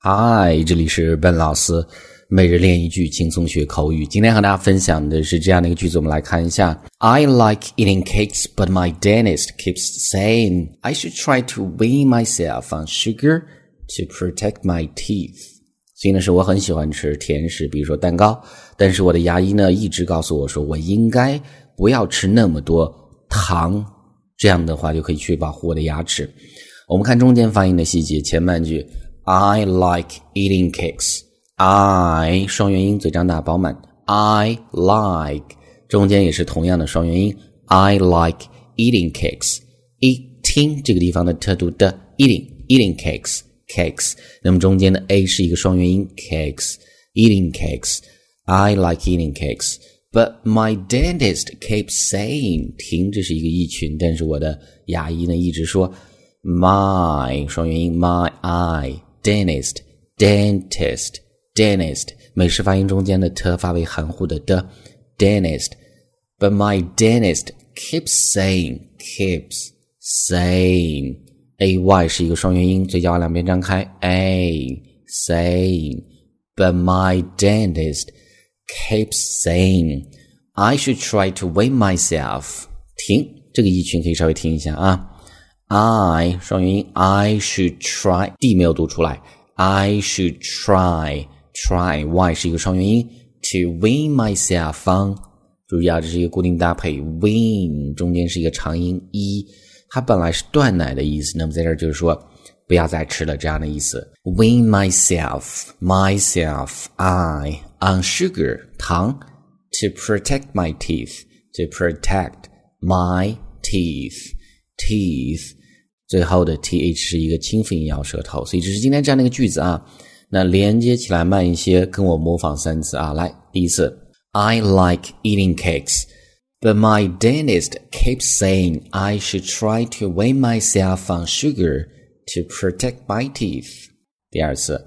嗨，这里是笨老师每日练一句，轻松学口语。今天和大家分享的是这样的一个句子，我们来看一下。I like eating cakes, but my dentist keeps saying I should try to wean myself on sugar to protect my teeth. 所以呢，是我很喜欢吃甜食，比如说蛋糕，但是我的牙医呢一直告诉我说，我应该不要吃那么多糖，这样的话就可以去保护我的牙齿。我们看中间发音的细节，前半句。I like eating cakes. I 双元音，嘴张大饱满。I like 中间也是同样的双元音。I like eating cakes. eating 这个地方的特读的 eating eating cakes cakes，那么中间的 a 是一个双元音 cakes eating cakes. I like eating cakes. But my dentist keeps saying 停，这是一个意群，但是我的牙医呢一直说 my 双元音 my I。 dentist dentist dentist，美式发音中间的 t 发为含糊的的 dentist。But my dentist keeps saying keeps saying a y 是一个双元音，嘴角往两边张开 a saying。But my dentist keeps saying I should try to wean myself。停，这个一群可以稍微听一下啊。I 双元音，I should try D 没有读出来，I should try try Y 是一个双元音，to wean myself on。注意啊，这是一个固定搭配，wean 中间是一个长音一，它本来是断奶的意思，那么在这儿就是说不要再吃了这样的意思。Wean myself myself I on sugar 糖，to protect my teeth to protect my teeth。teeth，最后的 th 是一个清辅音咬舌头，所以这是今天这样的一个句子啊。那连接起来慢一些，跟我模仿三次啊。来，第一次，I like eating cakes, but my dentist keeps saying I should try to wean myself on sugar to protect my teeth。第二次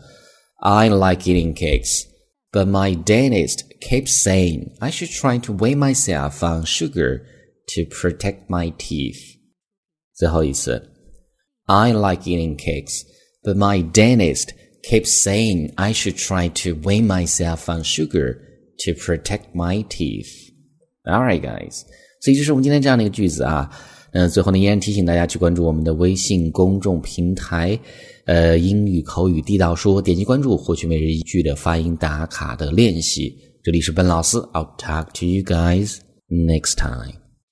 ，I like eating cakes, but my dentist keeps saying I should try to wean myself on sugar to protect my teeth。最后一次，I like eating cakes, but my dentist keeps saying I should try to wean myself on sugar to protect my teeth. All right, guys. 所以这是我们今天这样的一个句子啊。那最后呢，依然提醒大家去关注我们的微信公众平台，呃，英语口语地道说，点击关注，获取每日一句的发音打卡的练习。这里是本老师，I'll talk to you guys next time.